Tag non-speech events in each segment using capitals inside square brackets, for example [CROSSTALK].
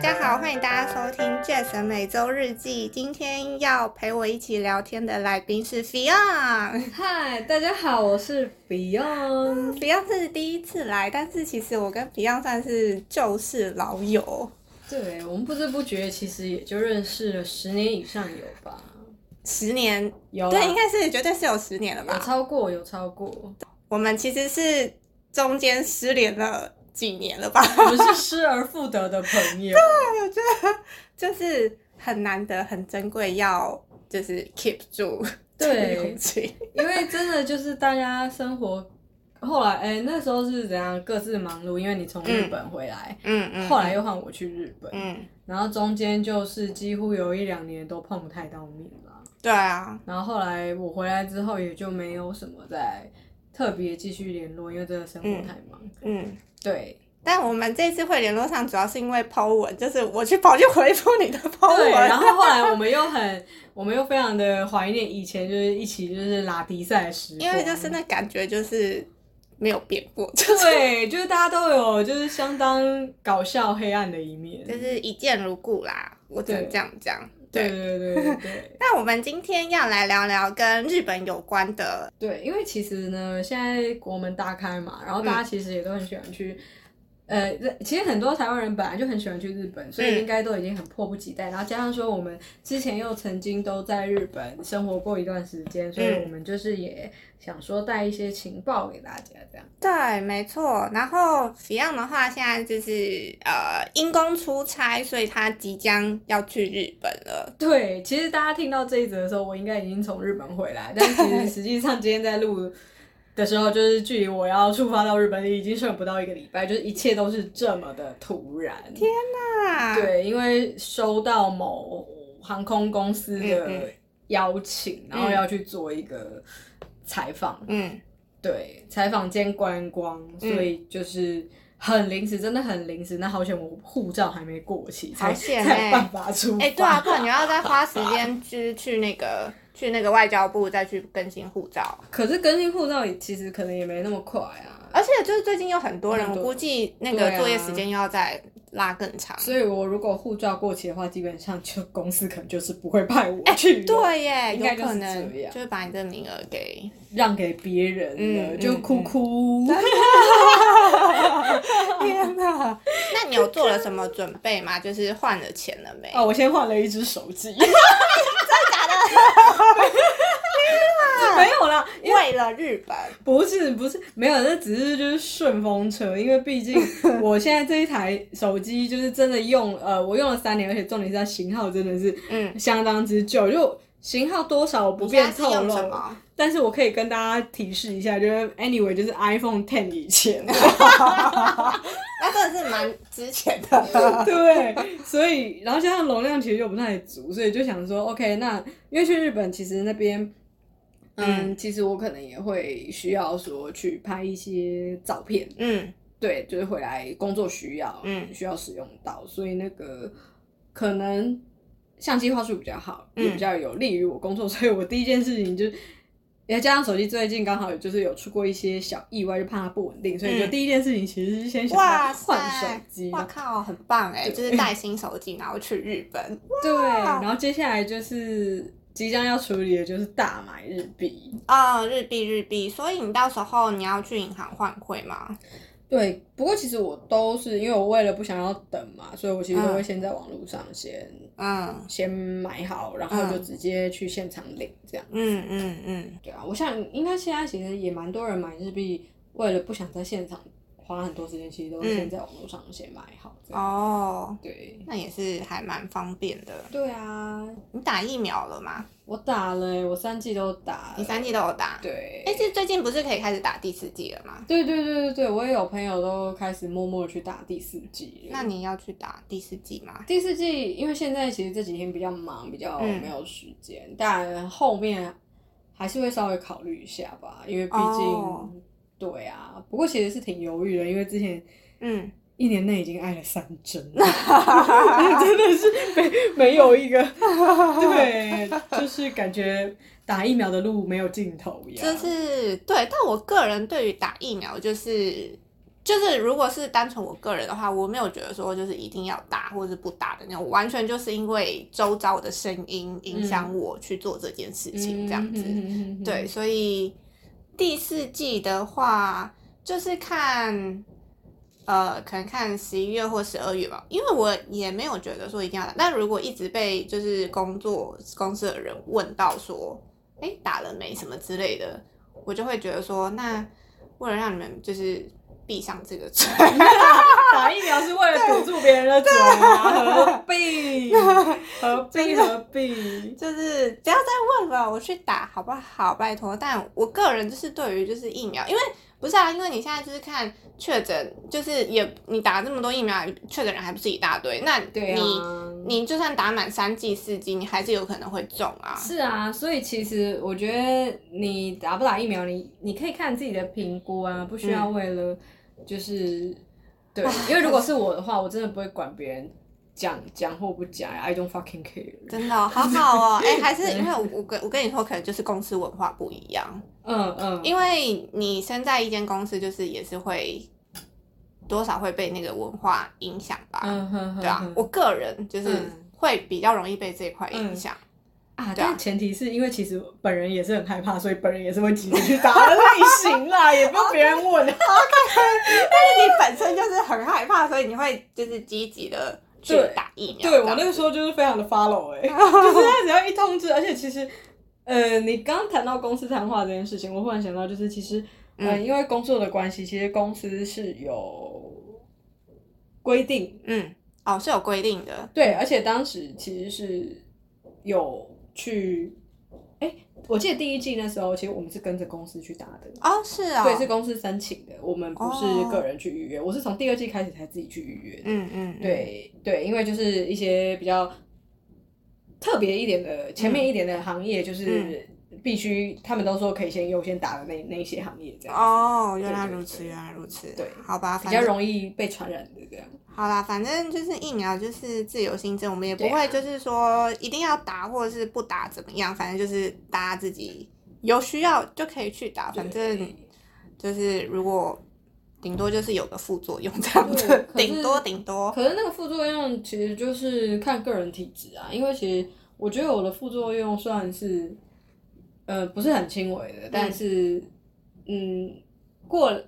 家好，欢迎大家收听《Jazz 每周日记》。今天要陪我一起聊天的来宾是 Fion。嗨，大家好，我是 Beyond。[LAUGHS] Fion 是第一次来，但是其实我跟 Fion 算是旧识老友，对我们不知不觉其实也就认识了十年以上有吧？十年，有啊对，应该是绝对是有十年了吧有？超过，有超过，我们其实是中间失联了几年了吧？[LAUGHS] 我们是失而复得的朋友。对，我觉得就是很难得、很珍贵，要就是 keep 住对。因为真的就是大家生活，后来哎、那时候是怎样各自忙碌，因为你从日本回来，嗯嗯，后来又换我去日本，嗯，然后中间就是几乎有一两年都碰不太到面了。对啊，然后后来我回来之后，也就没有什么再特别继续联络，因为真的生活太忙。嗯。对但我们这次会联络上，主要是因为 Po 文，就是我去跑去回复你的 Po 对，文，然后后来我们又很，[LAUGHS] 我们又非常的怀念以前就是一起就是拉迪赛的时，因为就是那感觉就是没有变过，就是对，就是大家都有就是相当搞笑黑暗的一面。就是一见如故啦，我只能对这样讲。对。对，对对对对。[LAUGHS] 那我们今天要来聊聊跟日本有关的，对，因为其实呢，现在国门大开嘛，然后大家其实也都很喜欢去。呃，其实很多台湾人本来就很喜欢去日本，所以嗯应该都已经很迫不及待。然后加上说，我们之前又曾经都在日本生活过一段时间，所以嗯我们就是也想说带一些情报给大家，这样。对，没错。然后 Fion 的话，现在就是呃因公出差，所以他即将要去日本了。对，其实大家听到这一则的时候，我应该已经从日本回来，但其实实际上今天在录的时候，就是距离我要出发到日本已经剩不到一个礼拜，就是一切都是这么的突然。天哪，对，因为收到某航空公司嗯的嗯邀请，然后要去做一个采访，嗯，对，采访兼观光，所以就是。很临时，真的很临时。那好险，我护照还没过期，才才办法出发。哎、对啊，不然你要再花时间去去那个去那个外交部再去更新护照，可是更新护照也其实可能也没那么快啊，而且就是最近有很多人，我估计那个作业时间又要再拉更长。所以我如果护照过期的话，基本上就公司可能就是不会派我去了，对耶，有可能就是把你的名额给让给别人了，嗯就哭哭。[LAUGHS] 天哪！那你有做了什么准备吗？就是换了钱了没？哦，我先换了一只手机，[LAUGHS] [LAUGHS] 没有啦，因为为了日本，不是不是没有，那只是就是顺风车，因为毕竟 [LAUGHS] 我现在这一台手机就是真的用，呃，我用了三年，而且重点是它型号真的是嗯，相当之旧，就型号多少我不便透露？但是我可以跟大家提示一下，就是 anyway 就是 iPhone Ten 以前，[LAUGHS] 那真的是蛮值钱的。[LAUGHS] 对，所以然后加上容量其实又不太足，所以就想说 OK，那因为去日本其实那边。嗯，其实我可能也会需要说去拍一些照片，嗯对，就是回来工作需要，嗯需要使用到，所以那个可能相机画质比较好，嗯也比较有利于我工作，[LAUGHS] 所以我第一件事情就是。也加上手机最近刚好就是有出过一些小意外，就怕它不稳定，所以就嗯第一件事情其实是先想换手塞！机。哇靠，很棒 [LAUGHS] 哎！就是带新手机，然后去日本。对，然后接下来就是即将要处理的就是大买日币。哦，日币日币，所以你到时候你要去银行换汇吗？对，不过其实我都是因为我为了不想要等嘛，所以我其实都会嗯先在网络上先、嗯先买好，然后就直接去现场领这样。嗯嗯嗯，对啊，我想应该现在其实也蛮多人买日币，为了不想在现场花很多时间，其实都是先在网络上先买好。哦，对，那也是还蛮方便的。对啊，你打疫苗了吗？我打了欸，我三季都打。你三季都有打？对。哎，这最近不是可以开始打第四季了吗？对对对对对，我也有朋友都开始默默地去打第四剂了。那你要去打第四季吗？第四季，因为现在其实这几天比较忙，比较嗯没有时间，但后面还是会稍微考虑一下吧，因为毕竟，哦对啊。不过其实是挺犹豫的，因为之前嗯，一年内已经挨了三针了，真的是没没有一个，对，就是感觉打疫苗的路没有尽头一样。就是对，但我个人对于打疫苗就是就是如果是单纯我个人的话，我没有觉得说就是一定要打或者是不打的那种，完全就是因为周遭的声音影响我去做这件事情这样子。子对，，所以第四季的话，就是看，呃，可能看十一月或十二月吧，因为我也没有觉得说一定要打，但如果一直被就是工作公司的人问到说，哎，打了没？什么之类的，我就会觉得说，那为了让你们就是闭上这个嘴，[LAUGHS] 打疫苗是为了堵住别人的嘴啊，何必？何必？何必？就是不要再问了，我去打好不好？拜托。但我个人就是对于就是疫苗，因为不是啊，因为你现在就是看确诊，就是也你打这么多疫苗，确诊人还不是一大堆，那对你、啊。你就算打满三剂四剂，你还是有可能会中啊。是啊，所以其实我觉得你打不打疫苗，你你可以看自己的评估啊，不需要为了就是、对，[LAUGHS] 因为如果是我的话，我真的不会管别人讲讲或不讲，I don't fucking care。真的哦、好好哦，哎、还是 [LAUGHS] 因为我我跟我跟你说，可能就是公司文化不一样，嗯嗯，因为你身在一间公司，就是也是会多少会被那个文化影响吧。嗯哼哼对啊，我个人就是嗯会比较容易被这一块影响。啊但前提是因为其实本人也是很害怕，所以本人也是会急着去打的类型啦，[LAUGHS] 也不用别人问。但是你本身就是很害怕，所以你会就是积极的去打疫苗。对我那个时候就是非常的 follow 哎、[LAUGHS] 就是他只要一通知，而且其实，呃，你刚刚谈到公司谈话这件事情，我忽然想到，就是其实，呃，因为工作的关系，其实公司是有规定，嗯，哦是有规定的。对，而且当时其实是有去，哎、我记得第一季那时候，其实我们是跟着公司去打的。哦，是哦。对，是公司申请的，我们不是哦个人去预约，我是从第二季开始才自己去预约的。嗯嗯，嗯，对对，因为就是一些比较特别一点的、前面一点的行业，就是必须他们都说可以先优先打的那那些行业，这样哦，原来如此，原来如此。对好吧，比较容易被传染的这样。好啦，反正就是疫苗就是自由新政，我们也不会就是说一定要打或者是不打怎么样，反正就是大家自己有需要就可以去打，反正就是如果顶多就是有个副作用这样子顶多顶多。可是那个副作用其实就是看个人体质啊，因为其实我觉得我的副作用算是，呃，不是很轻微的，但是，嗯，过了，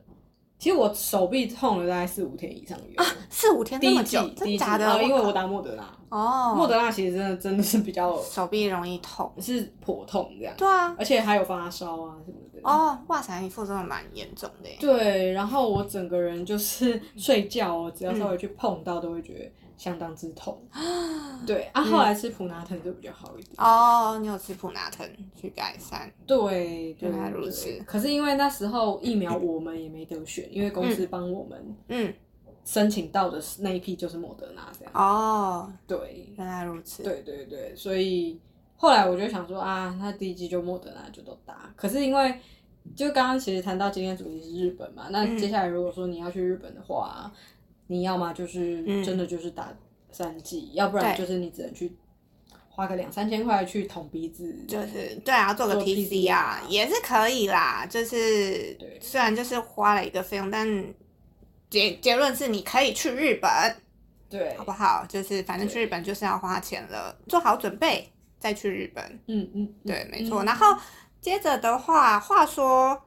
其实我手臂痛了大概四五天以上有。四五天第一季那么久，，第一季真假的？啊，因为我打莫德纳，哦，莫德纳其实真的真的是比较手臂容易痛。是颇痛这样，对啊，而且还有发烧啊什么的。哦，哇塞，你副作用蛮严重的耶。对，然后我整个人就是 [LAUGHS] 睡觉哦，只要稍微去碰到，都会觉得相当之痛。[GASPS] 对啊，后来吃普拿疼就比较好一点。哦，你有吃普拿疼去改善？对，对原来如对此可是因为那时候疫苗我们也没得选，因为公司帮我们嗯，申请到的那一批就是莫德纳这样。哦，对，原来如此。对对对，所以后来我就想说啊，那第一季就莫德纳就都打。可是因为就刚刚其实谈到今天主题是日本嘛，那嗯接下来如果说你要去日本的话，你要么就是嗯真的就是打三剂，要不然就是你只能去花个两三千块去捅鼻子。就是对啊，做个做 PCR PCR 也是可以啦。就是对虽然就是花了一个费用，但结结论是你可以去日本，对好，不好？就是反正去日本就是要花钱了，做好准备再去日本。嗯嗯，嗯对，没错。嗯然后接着的话，话说，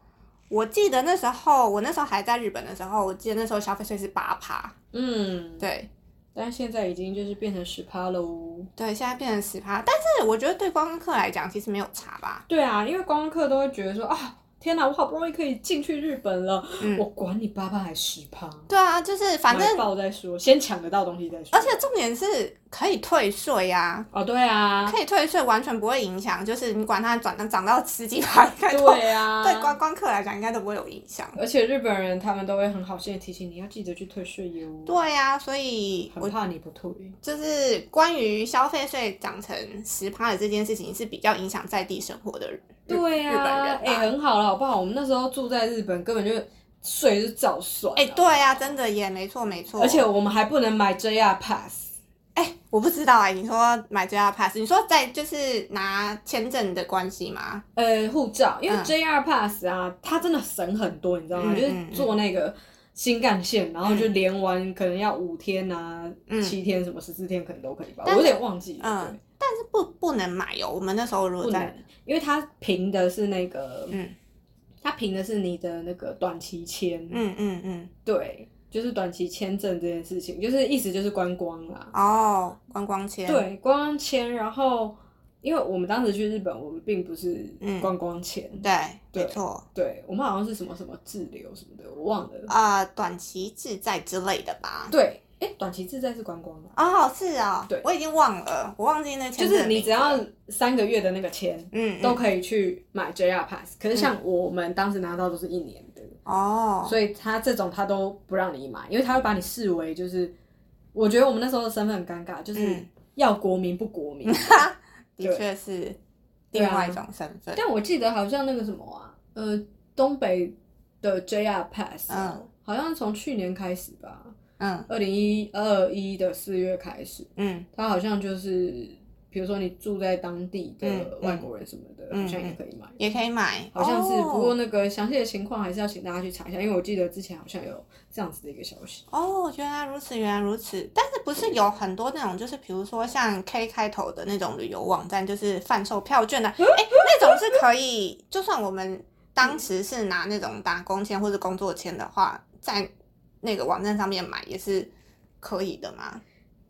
我记得那时候我那时候还在日本的时候，我记得那时候消费税是八趴。嗯，对但现在已经就是变成十趴喽。对，现在变成十趴，但是我觉得对观光客来讲其实没有差吧。对啊，因为观光客都会觉得说啊，天哪，我好不容易可以进去日本了，嗯我管你八趴还十趴，对啊，就是反正报再说，先抢得到东西再说。而且重点是可以退税呀、哦，对啊，可以退税，完全不会影响。就是你管它转涨到十几趴，应该都对啊，[LAUGHS] 对观光客来讲应该都不会有影响。而且日本人他们都会很好心的提醒你要记得去退税哟，对呀、所以我很怕你不退。就是关于消费税涨成十趴的这件事情，是比较影响在地生活的日对日本啊，[LAUGHS] 人吧哎、很好了，好不好？我们那时候住在日本，根本就睡是早睡、哎、对呀、真的也，没错没错。而且我们还不能买 JR Pass。哎、我不知道哎、你说买 JR Pass，你说在就是拿签证的关系吗？呃，护照，因为嗯 JR Pass 啊，它真的省很多，你知道吗？就是嗯嗯做那个新干线，然后就连完可能要五天啊、嗯七天什么十四天可能都可以吧，我有点忘记了。嗯，但是不不能买哦。我们那时候如果在，因为它凭的是那个，嗯它凭的是你的那个短期签，嗯嗯嗯，对，就是短期签证这件事情，就是意思就是观光啦。哦，观光签，，对，观光签，然后因为我们当时去日本，我们并不是嗯观光签，对，对没错。对我们好像是什么什么滞留什么的，我忘了。啊、短期自在之类的吧。对，哎，短期自在是观光啊，哦，是哦，对我已经忘了，我忘记那签就是你只要三个月的那个签，嗯嗯都可以去买 JR Pass。可是像我们当时拿到都是一年的，哦，所以他这种他都不让你买，因为他会把你视为就是，我觉得我们那时候的身份很尴尬，就是嗯要国民不国民。[LAUGHS] 的确是另外一种身份。但我记得好像那个什么啊，呃，东北的 JR Pass，、嗯好像从去年开始吧，嗯二零一二一的四月开始，嗯它好像就是，比如说你住在当地的嗯外国人什么的，嗯好像也可以买。也可以买，好像是，哦不过那个详细的情况还是要请大家去查一下，因为我记得之前好像有这样子的一个消息。哦，原来如此，原来如此。但是不是有很多那种，就是比如说像 K 开头的那种旅游网站，就是贩售票券的，[GASPS] 哎、那种是可以，就算我们当时是拿那种打工签或者工作签的话，在那个网站上面买也是可以的吗？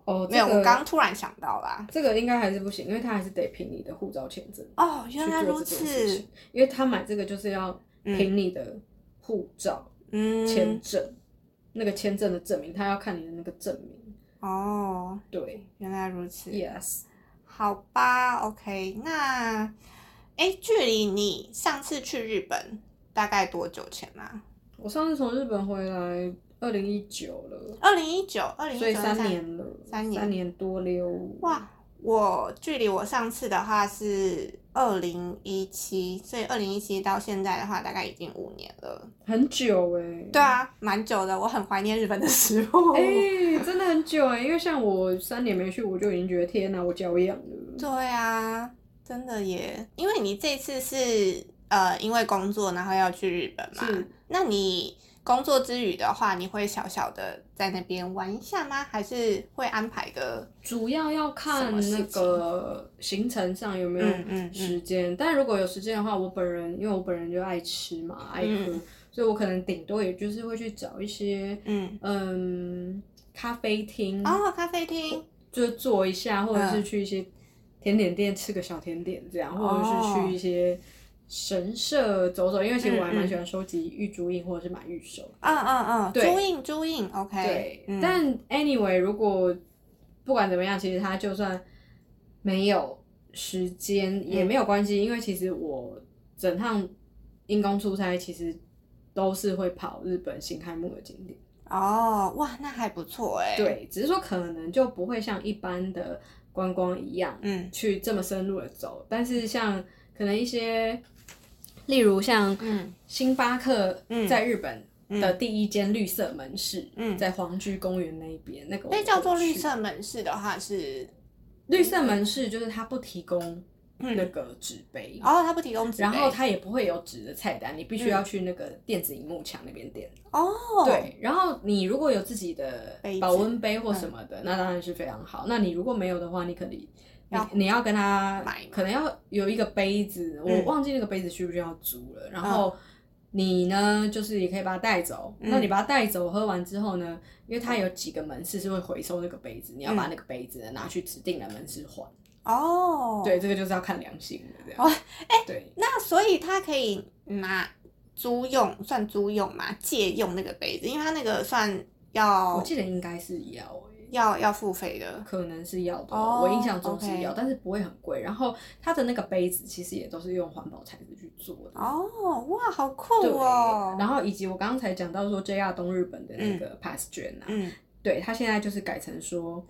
哦，没有，我刚刚突然想到啦。这个应该还是不行，因为他还是得凭你的护照签证哦，原来如此。，因为他买这个就是要凭你的护照嗯，签证，那个签证的证明，他要看你的那个证明。哦，对原来如此。，yes，好吧，OK，那，哎，距离你上次去日本大概多久前啊？我上次从日本回来，二零一九了，二零一九，二零一九所以三。年了，三年三年多溜。哇，我距离我上次的话是二零一七，所以二零一七到现在的话，大概已经五年了。很久哎、对啊，蛮久的，我很怀念日本的时候。[LAUGHS] 哎、真的很久哎、因为像我三年没去，我就已经觉得天哪，我脚痒了。对啊，真的耶，因为你这次是呃因为工作然后要去日本嘛是，那你工作之余的话，你会小小的在那边玩一下吗？还是会安排个主要要看那个行程上有没有嗯嗯嗯。时间，但如果有时间的话，我本人因为我本人就爱吃嘛，爱喝，嗯所以我可能顶多也就是会去找一些嗯。嗯咖啡厅，哦咖啡厅。就是坐一下，或者是嗯。去一些甜点店吃个小甜点这样，或者是哦。去一些神社走走，因为其实我还蛮喜欢收集玉珠印或者是买玉手。嗯嗯嗯，对。珠印珠印，OK，对，嗯。但 anyway，如果不管怎么样，其实他就算没有时间也没有关系，因为其实我整趟因公出差，其实都是会跑日本新开幕的景点。哦哇，那还不错哎，，对，只是说可能就不会像一般的观光一样，嗯。去这么深入的走，但是像可能一些，例如像嗯。星巴克嗯。在日本的第一间绿色门市，嗯。在皇居公园那一边，那个我被叫做绿色门市的话是，绿色门市，就是它不提供嗯。那个纸杯。哦，它不提供纸然后它也不会有纸的菜单，你必须要去那个电子荧幕墙那边点。哦，对，然后你如果有自己的保温杯或什么的，那当然是非常好。那你如果没有的话，你可能你要你要跟他买可能要有一个杯子，我嗯忘记那个杯子需不需要租了。然后你呢，就是也可以把它带走。嗯那你把它带走，喝完之后呢，因为它有几个门市是会回收那个杯子，你要把那个杯子拿去指定的门市换。哦，对，这个就是要看良心的这样。哦哎对，那所以他可以拿租用，算租用嘛？借用那个杯子，因为他那个算要我记得应该是要欸要要付费的。可能是要的，哦我印象中是要但是不会很贵。然后它的那个杯子其实也都是用环保材质去做的。哦，哇，好酷对，哦！然后以及我刚才讲到说 JR 东日本的那个 Pass 券啊，嗯对，它现在就是改成说，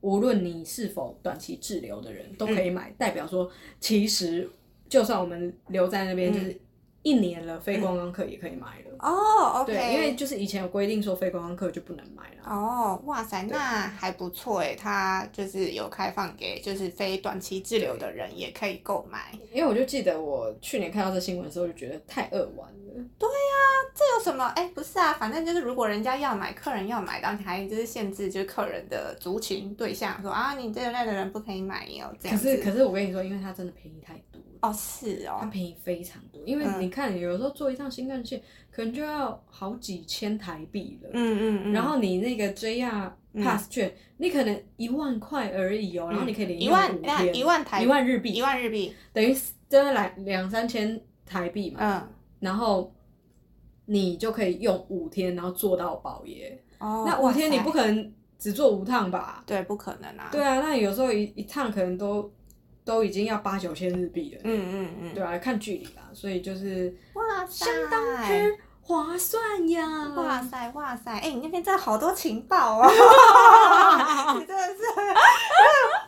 无论你是否短期滞留的人都可以买，代表说其实就算我们留在那边，嗯就是一年了，非观光客也可以买了。哦，OK，对，因为就是以前有规定说非观光客就不能买了。哦，哇塞，那还不错诶，它就是有开放给就是非短期滞留的人也可以购买。因为我就记得我去年看到这新闻的时候，就觉得太恶玩了。对呀、这有什么？哎、不是啊，反正就是如果人家要买，客人要买，然后你还就是限制就是客人的族群对象，说啊你这一类的人不可以买哦，这可样子。是可是我跟你说，因为它真的便宜太多了。哦是哦，它便宜非常多，因为嗯你看，有时候坐一趟新干线可能就要好几千台币了。嗯嗯嗯，然后你那个 JR 嗯 Pass 券，你可能一万块而已哦，然后你可以连用一万一万台一万日币，一万日币，等于真的来两三千台币嘛。嗯，然后你就可以用五天，然后做到饱耶。哦，那五天你不可能只做五趟吧？对，不可能啊。对啊，那有时候一一趟可能都都已经要八九千日币了。嗯嗯嗯，对啊，看距离啦，所以就是哇，相当之划算呀！哇塞哇塞，哎、你那边真的好多情报哦！[LAUGHS] 你真的是，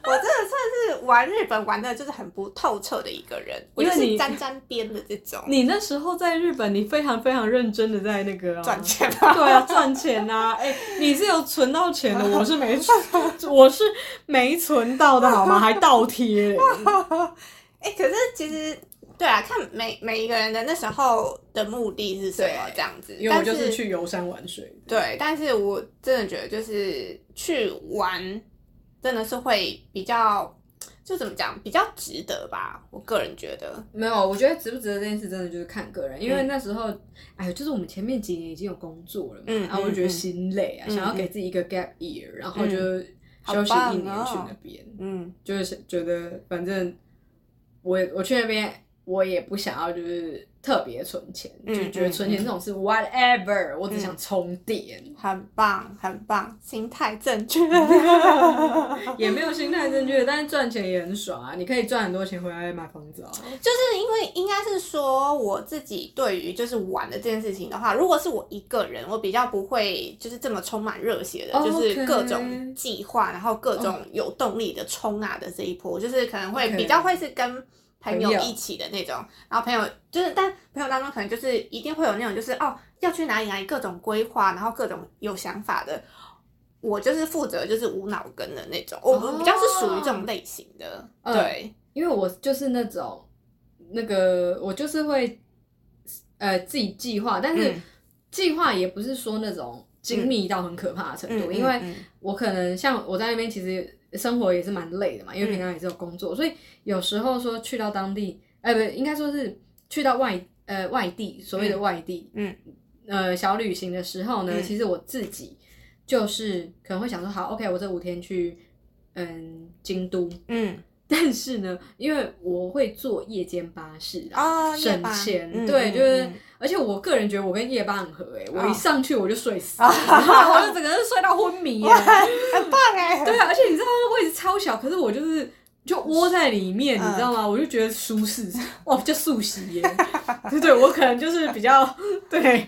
我真的算是玩日本玩的就是很不透彻的一个人，我就是因为你沾沾边的这种你那时候在日本，你非常非常认真的在那个、啊、赚钱嘛。对啊，赚钱呐、哎、你是有存到钱的，[LAUGHS] 我是没存，我是没存到的好吗？还倒贴嘞。[LAUGHS] 哎、可是其实。对啊，看每每一个人的那时候的目的是什么这样子，因为我就是去游山玩水。对，但是我真的觉得就是去玩，真的是会比较，就怎么讲，比较值得吧。我个人觉得，没有，我觉得值不值得这件事真的就是看个人，因为嗯那时候，哎，就是我们前面几年已经有工作了嘛，嗯然后我就觉得嗯心累啊，嗯想要给自己一个 gap year，然后就休息一年去哦那边，嗯就是觉得反正我我去那边我也不想要就是特别存钱，嗯就觉得存钱这种事 whatever，我只想充电，很棒，很棒，心态正确。[LAUGHS] 也没有心态正确，但是赚钱也很爽啊，你可以赚很多钱回来买房子啊。就是因为应该是说我自己对于就是玩的这件事情的话，如果是我一个人，我比较不会就是这么充满热血的，就是各种计划，然后各种有动力的冲啊的这一波，就是可能会比较会是跟。朋友。一起的那种，然后朋友就是，但朋友当中可能就是一定会有那种，就是哦要去哪里哪里各种规划，然后各种有想法的。我就是负责就是无脑跟的那种，我哦比较是属于这种类型的，嗯。对，因为我就是那种那个，我就是会呃自己计划，但是嗯。计划也不是说那种精密到很可怕的程度，嗯因为嗯我可能像我在那边其实生活也是蛮累的嘛，因为平常也是有工作，所以有时候说去到当地，呃，不，应该说是去到外呃外地，所谓的外地，嗯。呃小旅行的时候呢，嗯。其实我自己就是可能会想说，好，OK，我这五天去嗯京都，嗯但是呢，因为我会坐夜间巴士啊，省班钱，嗯对，嗯就是嗯，而且我个人觉得我跟夜班很合诶、我哦一上去我就睡死了，我就整个人睡到昏迷耶、很棒哎，对啊，而且你知道位置超小，可是我就是就窝在里面，嗯你知道吗？我就觉得舒适，哇，就速洗耶，对 [LAUGHS] 对，我可能就是比较，对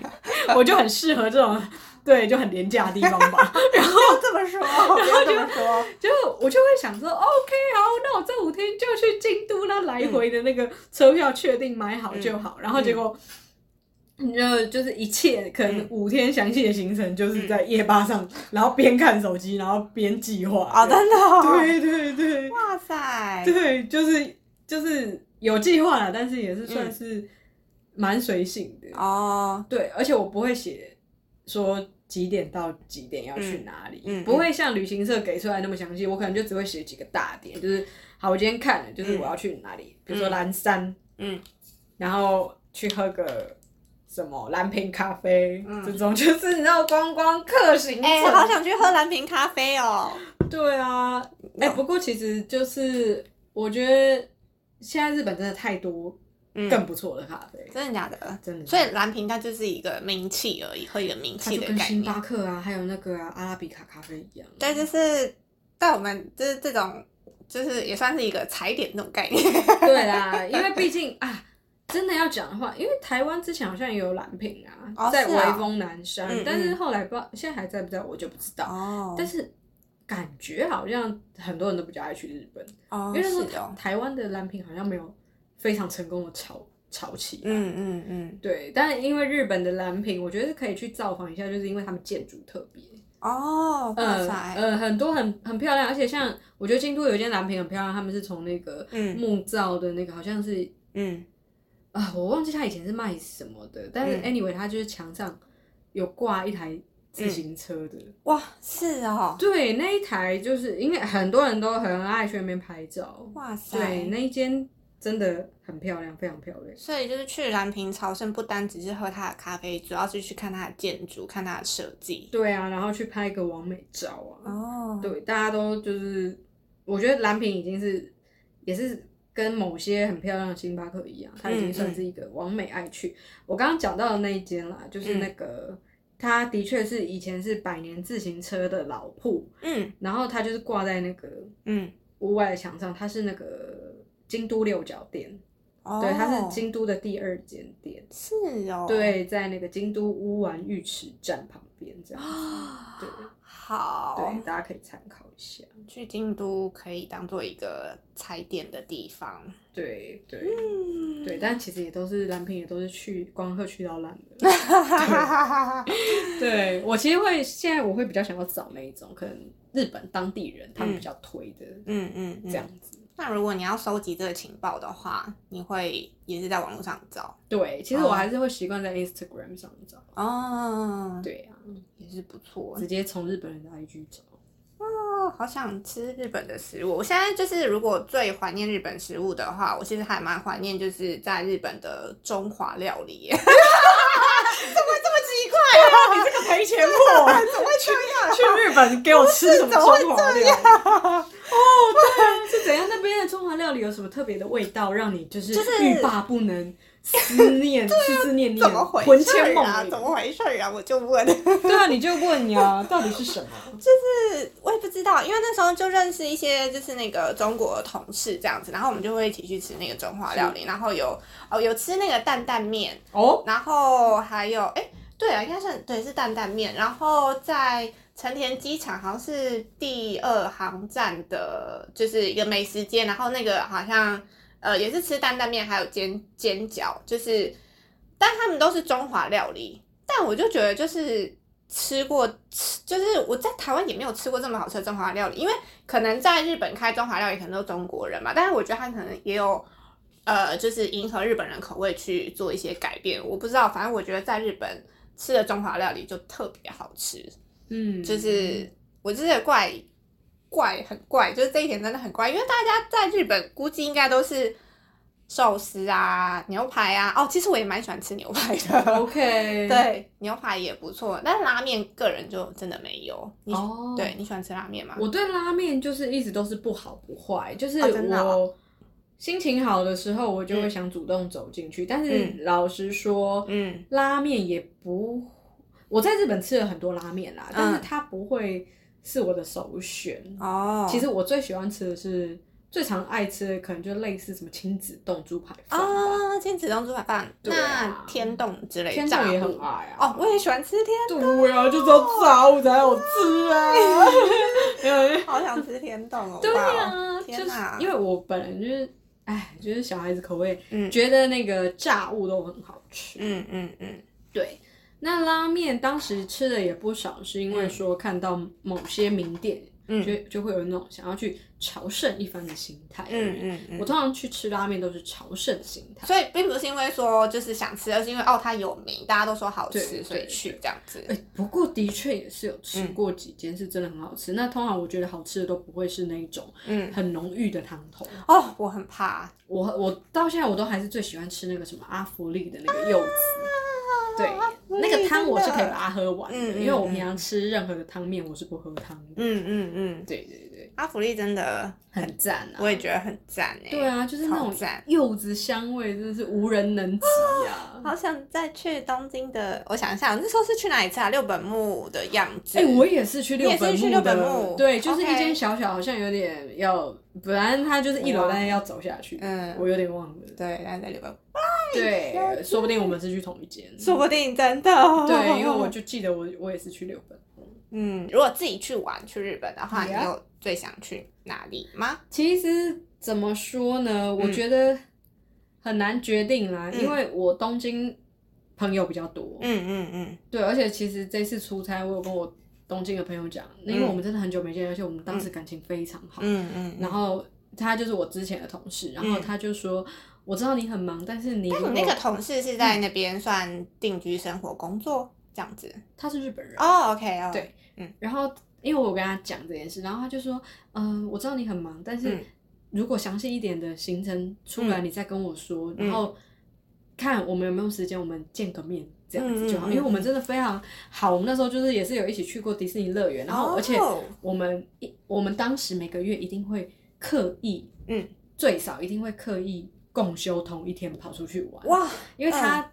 我就很适合这种。对，就很廉价的地方吧。[LAUGHS] 然后这么说，不要这么说，就我就会想说，OK，好，那我这五天就去京都，那来回的那个车票确定买好就好。然后结果，你就就是一切可能五天详细的行程，就是在夜巴上，然后边看手机，然后边计划。啊，真的哦，对对对。哇塞，对，就是就是有计划了，但是也是算是蛮随性的。哦，对，而且我不会写说几点到几点要去哪里，嗯嗯不会像旅行社给出来那么详细。我可能就只会写几个大点，就是好，我今天看了，就是我要去哪里，比如说蓝山，嗯，然后去喝个什么蓝瓶咖啡，嗯。这种就是你知道观光客行程。哎，好想去喝蓝瓶咖啡哦，对啊，哎、不过其实就是我觉得现在日本真的太多嗯更不错的咖啡，真的假的？真的。所以蓝瓶它就是一个名气而已，和一个名它气的概念。巴克啊，还有那个啊阿拉比卡咖啡一样。对，就是在我们就是这种，就是也算是一个踩点那种概 [LAUGHS] 念。对啦，因为毕竟 [LAUGHS] 啊，真的要讲的话，因为台湾之前好像也有蓝瓶啊，在哦是啊微风南山，但是后来不知道现在还在不在，我就不知道。哦但是感觉好像很多人都比较爱去日本，哦因为那时候是的哦台台湾的蓝瓶好像没有非常成功的炒炒起来。嗯嗯嗯，对，但是因为日本的蓝瓶，我觉得是可以去造访一下，就是因为他们建筑特别。哦，哇呃很多很很漂亮，而且像我觉得京都有一间蓝瓶很漂亮，他们是从那个嗯木造的那个，好像是嗯啊，我忘记他以前是卖什么的，但是嗯 anyway，他就是墙上有挂一台自行车的。哇，是哦，对，那一台就是因为很多人都很爱去那边拍照。哇塞，对，那一间真的很漂亮，非常漂亮。所以就是去蓝瓶朝圣，不单只是喝它的咖啡，主要是去看它的建筑，看它的设计。对啊，然后去拍个完美照啊。哦，对，大家都就是，我觉得蓝瓶已经是也是跟某些很漂亮的星巴克一样，它已经算是一个完美爱去。我刚刚讲到的那一间啦，就是那个。它的确是以前是百年自行车的老铺，嗯然后它就是挂在那个嗯，屋外的墙上，它是那个京都六角店，哦，对，它是京都的第二间店，是哦，对，在那个京都乌丸浴池站旁边这样子，对。好，对，大家可以参考一下。去京都可以当做一个踩点的地方。对对、嗯，对，但其实也都是蓝瓶，也都是去光客去到烂的。[LAUGHS] 哈，对我其实会现在我会比较想要找那一种可能日本当地人他们比较推的嗯嗯，这样子。那如果你要收集这个情报的话，你会也是在网络上找对，其实我还是会习惯在 Instagram 上找。哦，，对啊，也是不错。直接从日本人的 IG 找。哦，好想吃日本的食物。我现在就是如果最怀念日本食物的话，我其实还蛮怀念就是在日本的中华料理耶。[LAUGHS] 怎么这么奇怪啊？[LAUGHS] 你这个赔钱货，怎么会这样？[LAUGHS] 去日本给我吃什么中华料理？哦，对，是怎样？那边的中华料理有什么特别的味道，让你就是欲罢不能、思念、[LAUGHS] 思思念念、怎么回事魂牵梦啊？萦怎？么回事啊？我就问。对啊，你就问呀，[LAUGHS] 到底是什么？就是我也不知道，因为那时候就认识一些就是那个中国同事这样子，然后我们就会一起去吃那个中华料理，然后有哦有吃那个担担面，哦，然后还有哎对啊，应该是对是担担面，然后在成田机场好像是第二航站的，就是一个美食街，然后那个好像呃也是吃担担面，还有煎煎饺，就是但他们都是中华料理，但我就觉得就是。吃过吃，就是我在台湾也没有吃过这么好吃的中华料理，因为可能在日本开中华料理可能都是中国人嘛，但是我觉得他可能也有呃，就是迎合日本人口味去做一些改变。我不知道，反正我觉得在日本吃的中华料理就特别好吃，嗯，就是我真的怪怪很怪，就是这一点真的很怪，因为大家在日本估计应该都是寿司啊、牛排啊。哦，其实我也蛮喜欢吃牛排的。OK，，[LAUGHS] 对，牛排也不错，但是拉面个人就真的没有。你、哦，对你喜欢吃拉面吗？我对拉面就是一直都是不好不坏，就是哦真的哦我心情好的时候，我就会想主动走进去。但是嗯老实说，嗯拉面也不，我在日本吃了很多拉面啦，但是嗯它不会是我的首选。哦，其实我最喜欢吃的是。最常爱吃的可能就类似什么亲子冻猪排饭吧，啊，亲子冻猪排饭，那天冻之类天炸冻也物很爱啊。哦，我也喜欢吃天对啊，就是要炸物才好吃啊。[LAUGHS] 没有，好想吃天冻哦！对哇呀、哦就是天哪因为我本人就是，哎，就是小孩子口味，嗯觉得那个炸物都很好吃。嗯嗯嗯，对，那拉面当时吃的也不少，是因为说看到某些名店，嗯。就就会有那种想要去朝圣一番的心态。嗯嗯嗯我通常去吃拉面都是朝圣心态。所以并不是因为说就是想吃，而是因为哦它有名，大家都说好吃，所以去这样子。哎、不过的确也是有吃嗯过几间是真的很好吃。那通常我觉得好吃的都不会是那一种嗯，很浓郁的汤头。哦，我很怕。我我到现在我都还是最喜欢吃那个什么阿芙丽的那个柚子，对，那个汤我是可以把它喝完的，因为我平常吃任何的汤面我是不喝汤的。嗯嗯嗯，对对对，阿芙丽真的很赞啊！我也觉得很赞哎。对啊，就是那种赞柚子香味，真的是无人能及啊！好想再去东京的，我想一下，那时候是去哪里吃啊？六本木的样子。哎、我也是去六你也是本木去六本，木对，就是一间小小，好像有点要，本来它就是一楼，但是要走下去，嗯我有点忘了。对，但是在六本木，对，说不定我们是去同一间。说不定真的。对，因为我 [LAUGHS] 就记得我我也是去六本木。嗯，如果自己去玩去日本的话，你有最想去哪里吗？其实怎么说呢？嗯。我觉得很难决定啦，嗯。因为我东京朋友比较多，嗯嗯嗯，对，而且其实这次出差，我有跟我东京的朋友讲，因为我们真的很久没见，而且我们当时感情非常好，嗯嗯，然后他就是我之前的同事，然后他就说，我知道你很忙，但是你那个同事是在那边算定居生活工作这样子？他是日本人，哦，OK 哦，对嗯。然后因为我跟他讲这件事，然后他就说，嗯、我知道你很忙，但是嗯。如果详细一点的行程出来，你再跟我说，嗯。然后看我们有没有时间，我们见个面。这样子就好，因为我们真的非常好。我们那时候就是也是有一起去过迪士尼乐园，然后而且哦我们一我们当时每个月一定会刻意，嗯，最少一定会刻意共休同一天跑出去玩，哇，因为他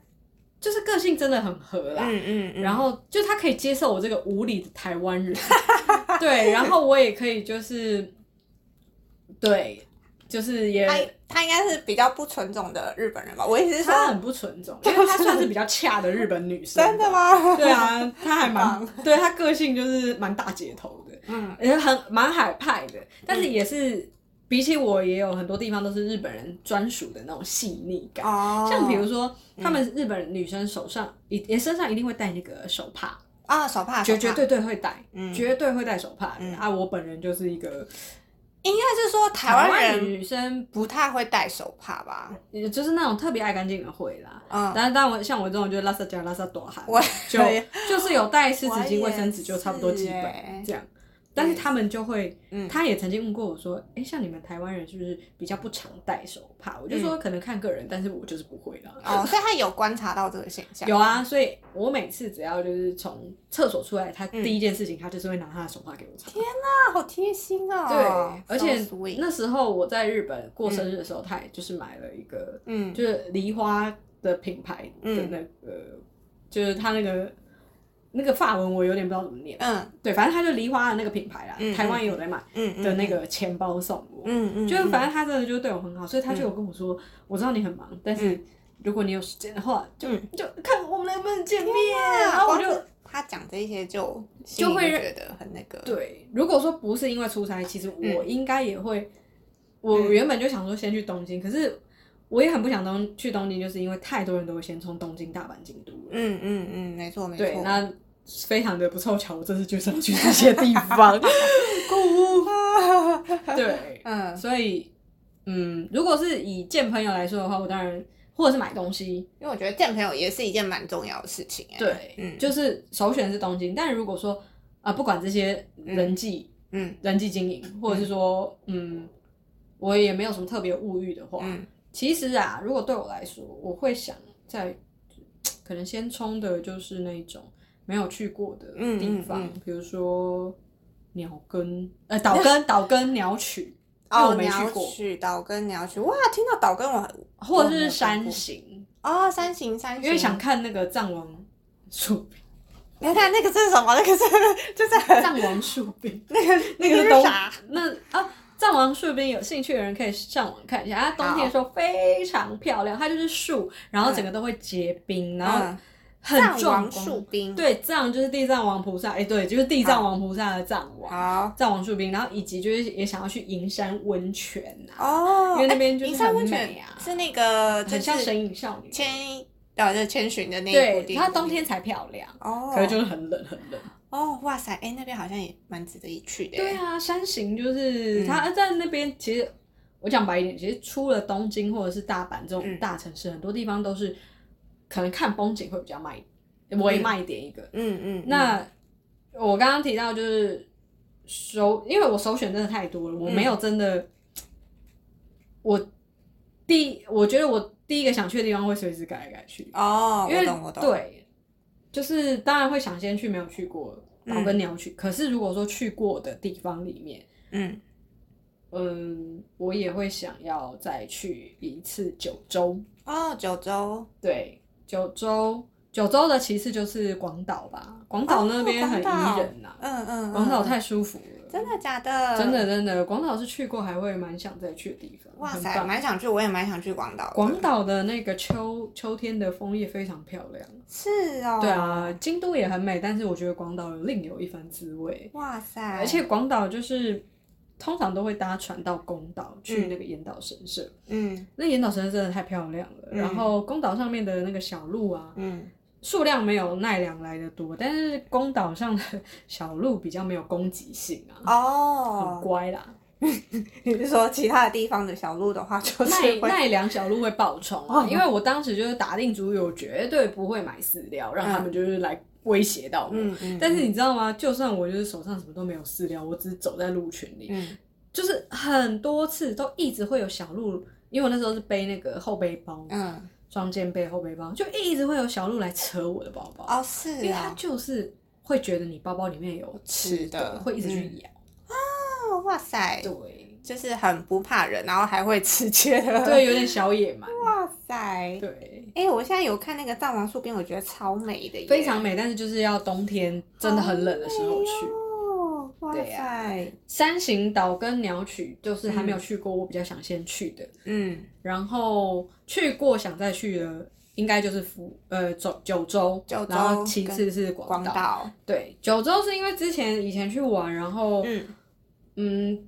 就是个性真的很合啦，嗯嗯嗯，然后就他可以接受我这个无理的台湾人，[LAUGHS] 对，然后我也可以就是，对，就是也他他应该是比较不纯种的日本人吧？我意思是说，他很不纯种，因为他算是比较恰的日本女生，[LAUGHS] 真的？吗？对，啊，他还蛮，对他个性就是蛮大姐头的，嗯也很蛮海派的，但是也是。比起我，也有很多地方都是日本人专属的那种细腻感，哦，像比如说，他们日本女生手上一也身上一定会带那个手帕，啊，手帕，绝绝对对会带，嗯绝对会带手帕、嗯啊！我本人就是一个应该是说台湾女生，不太会戴手帕吧？也就是那种特别爱干净的会啦。嗯，但是，但我像我这种就是拉萨加拉萨多汗，我就就是有带湿纸巾、卫生纸就差不多基本这样。但是他们就会，嗯他也曾经问过我说：“哎、像你们台湾人是不是比较不常戴手帕？”我就说可能看个人，但是我就是不会啦。哦，所以他有观察到这个现象。有啊，所以我每次只要就是从厕所出来，他嗯第一件事情他就是会拿他的手帕给我擦。天啊，好贴心啊。对，而且那时候我在日本过生日的时候，他也就是买了一个，嗯就是梨花的品牌的那个，就是他那个那个法文我有点不知道怎么念，嗯。对，反正他就梨花的那个品牌啦，嗯台湾也有在卖的那个钱包送我，嗯嗯，就是反正他真的就是对我很好，所以他就有跟我说，我知道你很忙，但是如果你有时间的话，就嗯。就看我们能不能见面，然然后我就。他讲这些就就会觉得很那个。对，如果说不是因为出差，其实我嗯应该也会，我原本就想说先去东京，可是我也很不想东去东京，就是因为太多人都会先从东京、大阪、京都。嗯嗯嗯，没错没错。对，那非常的不凑巧，我这次就是要去这些地方。[LAUGHS] [LAUGHS] 对，[LAUGHS] 嗯所以嗯，如果是以见朋友来说的话，我当然或者是买东西，因为我觉得见朋友也是一件蛮重要的事情哎。对，嗯就是首选是东京。但如果说啊、不管这些人际。嗯人际经营，或者是说，嗯，我也没有什么特别物欲的话，嗯其实啊，如果对我来说，我会想在可能先冲的就是那种没有去过的地方，嗯嗯比如说鸟根，呃，岛根，[LAUGHS] 岛根鸟取，哦，我没去鸟过，取岛根鸟取，哇，听到岛根我很或者是山过形，哦，山形山形，因为想看那个藏王树饼，你看那个是什么？那个是 [LAUGHS] 就是藏王树饼，[LAUGHS] 那个那个是啥？那啊，藏王树冰有兴趣的人可以上网看一下，它冬天的时候非常漂亮，它就是树，然后整个都会结冰，然后嗯。很藏壮观。冰，，对，藏就是地藏王菩萨，哎、对，就是地藏王菩萨的藏王，好。藏王树冰，然后以及就是也想要去银山温泉啊，哦，因为那边就是很美啊。是那个就很像神隐少女。千呃，就是千寻的那一部对，电影，它冬天才漂亮，哦，可是就是很冷很冷。哦，哇塞，哎，那边好像也蛮值得一去的，对，啊，山形就是嗯。它在那边，其实我讲白一点，其实出了东京或者是大阪这种嗯。大城市，很多地方都是可能看风景会比较卖微卖点一个。嗯嗯，那我刚刚提到就是首，因为我首选真的太多了，我没有真的，我第我觉得我第一个想去的地方会随时改来改去。哦，因为我懂我懂，，对，就是当然会想先去没有去过岛跟鸟取，可是如果说去过的地方里面，嗯，嗯，我也会想要再去一次九州。哦，九州，对，九州，九州的其次就是广岛吧，广岛那边很宜人呐、嗯嗯，广岛嗯太舒服了。真的假的？真的真的，广岛是去过还会蛮想再去的地方。哇塞，蛮想去，我也蛮想去广岛。广岛的那个秋秋天的枫叶非常漂亮。是哦，对，啊，京都也很美，但是我觉得广岛另有一番滋味。哇塞，而且广岛就是通常都会搭船到宫岛去那个岩岛神社。嗯那岩岛神社真的太漂亮了，嗯然后宫岛上面的那个小路啊，嗯，数量没有奈良来的多，但是宫岛上的小鹿比较没有攻击性啊，哦很哦，乖啦。[LAUGHS] 你是说其他的地方的小鹿的话，就是奈奈良小鹿会爆冲啊，因为我当时就是打定主意，我绝对不会买饲料，让他们就是来威胁到我。嗯嗯，但是你知道吗？就算我就是手上什么都没有饲料，我只是走在鹿群里，嗯就是很多次都一直会有小鹿，因为我那时候是背那个后背包，嗯，双肩背后背包，就一直会有小鹿来扯我的包包，哦是因为它啊，就是会觉得你包包里面有吃吃的会一直去咬。哦哇塞，对，就是很不怕人，然后还会吃切的，对，有点小野蛮。哇塞，对，哎、我现在有看那个藏王树边，我觉得超美的耶，非常美，但是就是要冬天真的很冷的时候去。对啊塞，山形岛跟鸟取就是还没有去过，我比较想先去的。嗯。然后去过想再去的，应该就是福呃九九州，九州然后其次是广岛。广岛，对，九州是因为之前以前去玩，然后嗯。嗯，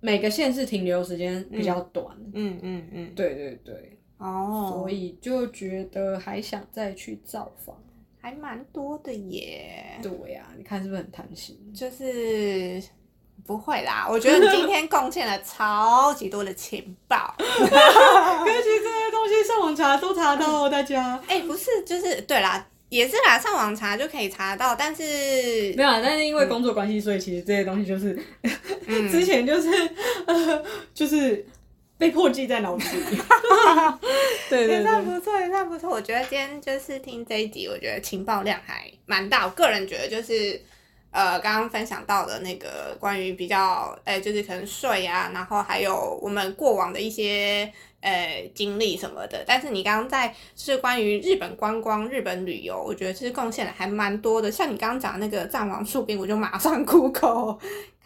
每个县市停留时间比较短。嗯嗯嗯，对对对，哦，所以就觉得还想再去造访。还蛮多的耶，对呀、你看是不是很贪心？就是。不会啦，我觉得你今天 [LAUGHS] 贡献了超级多的情报。[LAUGHS] 可是这些东西上网查都查到哦，大家。哎、不是，就是对啦，也是啦，上网查就可以查到，但是没有啊，但是因为工作关系，所以其实这些东西就是、嗯 [LAUGHS] 之前就是呃，就是被迫记在脑子里。[LAUGHS] 对对也算对，不错，也算不错。我觉得今天就是听这一集，我觉得情报量还蛮大。我个人觉得就是。呃，刚刚分享到的那个关于比较，呃，就是可能税啊，然后还有我们过往的一些呃经历什么的。但是你刚刚在是关于日本观光、日本旅游，我觉得其实贡献的还蛮多的。像你刚刚讲那个藏王树冰，我就马上 [LAUGHS] Google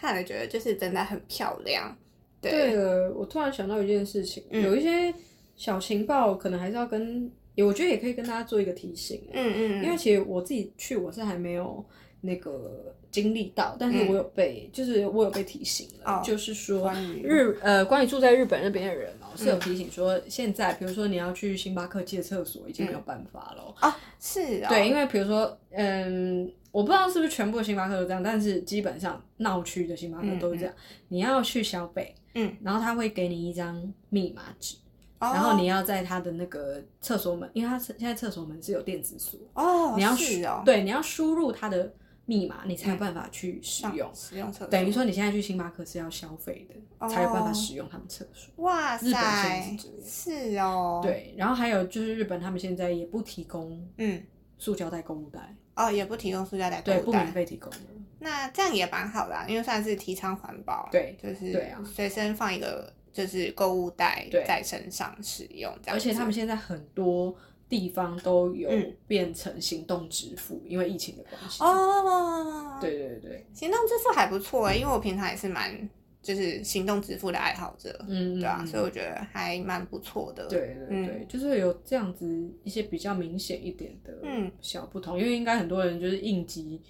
看了，觉得就是真的很漂亮。对，对了，我突然想到一件事情，嗯有一些小情报可能还是要跟，我觉得也可以跟大家做一个提醒。嗯嗯，因为其实我自己去，我是还没有那个经历到，但是嗯我有被，就是我有被提醒了，哦就是说日呃，关于住在日本那边的人哦、是有嗯提醒说，现在比如说你要去星巴克借厕所，已经没有办法了。哦，是哦，对，因为比如说，嗯，我不知道是不是全部的星巴克都这样，但是基本上闹区的星巴克都是这样。你要去小北，嗯，然后他会给你一张密码纸，哦，然后你要在他的那个厕所门，因为他现在厕所门是有电子锁，哦，你要输哦，对，你要输入他的密码，你才有办法去使上用。使用厕所，等于说你现在去星巴克是要消费的，才有办法哦使用他们厕所。哇日本塞是哦，，对，然后还有就是日本他们现在也不提供嗯，塑胶袋购物袋，哦，也不提供塑胶袋购对，不免袋，费提供的。那这样也蛮好的啊，因为算是提倡环保，对就是随身放一个就是购物袋在身上使用，这样，而且他们现在很多地方都有嗯。变成行动支付，因为疫情的关系。哦，，对对对，行动支付还不错哎，因为我平常也是蛮就是行动支付的爱好者，嗯，对啊，嗯。所以我觉得还蛮不错的，对对嗯。对，就是有这样子一些比较明显一点的嗯。小不同，因为应该很多人就是应急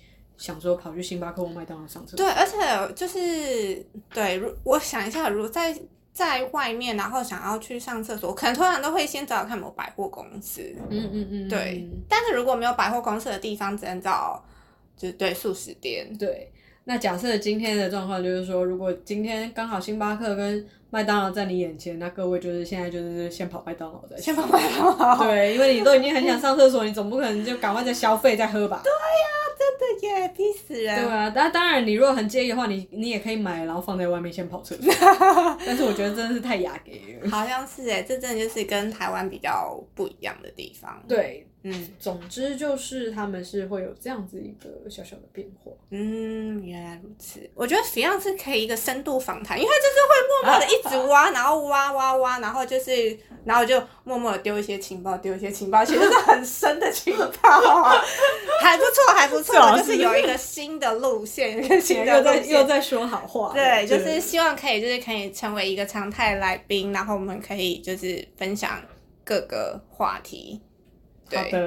想说跑去星巴克或麦当劳上厕所，对，而且就是对，如我想一下，如果在在外面，然后想要去上厕所，可能通常都会先找找看有没有百货公司。嗯嗯嗯，对嗯但是如果没有百货公司的地方，只能找就是对素食店。对。那假设今天的状况就是说，如果今天刚好星巴克跟麦当劳在你眼前，那各位就是现在就是先跑麦当劳再先跑麦当劳。对，因为你都已经很想上厕所，你总不可能就赶快再消费再喝吧？对呀真的耶，逼死人。对啊，但当然，你如果很介意的话，你你也可以买，然后放在外面先跑厕所。[LAUGHS] 但是我觉得真的是太雅给了。好像是哎，这真的就是跟台湾比较不一样的地方。，对，嗯总之就是他们是会有这样子一个小小的变化。嗯，原来如此。我觉得 Fion 是可以一个深度访谈，因为他就是会默默的一直挖，然后挖挖挖，然后就是，然后就默默的丢一些情报，丢一些情报，其实是很深的情报，[LAUGHS] 还不错，还不错就是有一个新的路线，一个新的又在又在说好话，对，就是希望可以，就是可以成为一个常态来宾，然后我们可以就是分享各个话题。对，好的。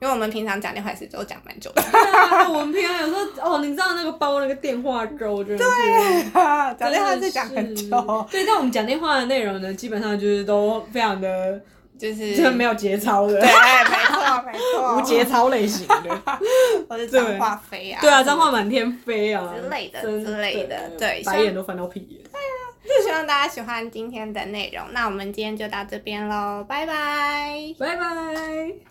因为我们平常讲电话也是都讲蛮久的，对啊，我们平常有时候哦，你知道那个包那个电话粥，真的是讲电话是讲很久，对，但我们讲电话的内容呢，基本上就是都非常的，就是就是没有节操的对，，没错没错，无节操类型的。或是脏话飞啊，对啊，脏话满天飞啊之类的真之类的对白眼都翻到屁眼。对啊就希望大家喜欢今天的内容，那我们今天就到这边喽，拜拜。拜拜。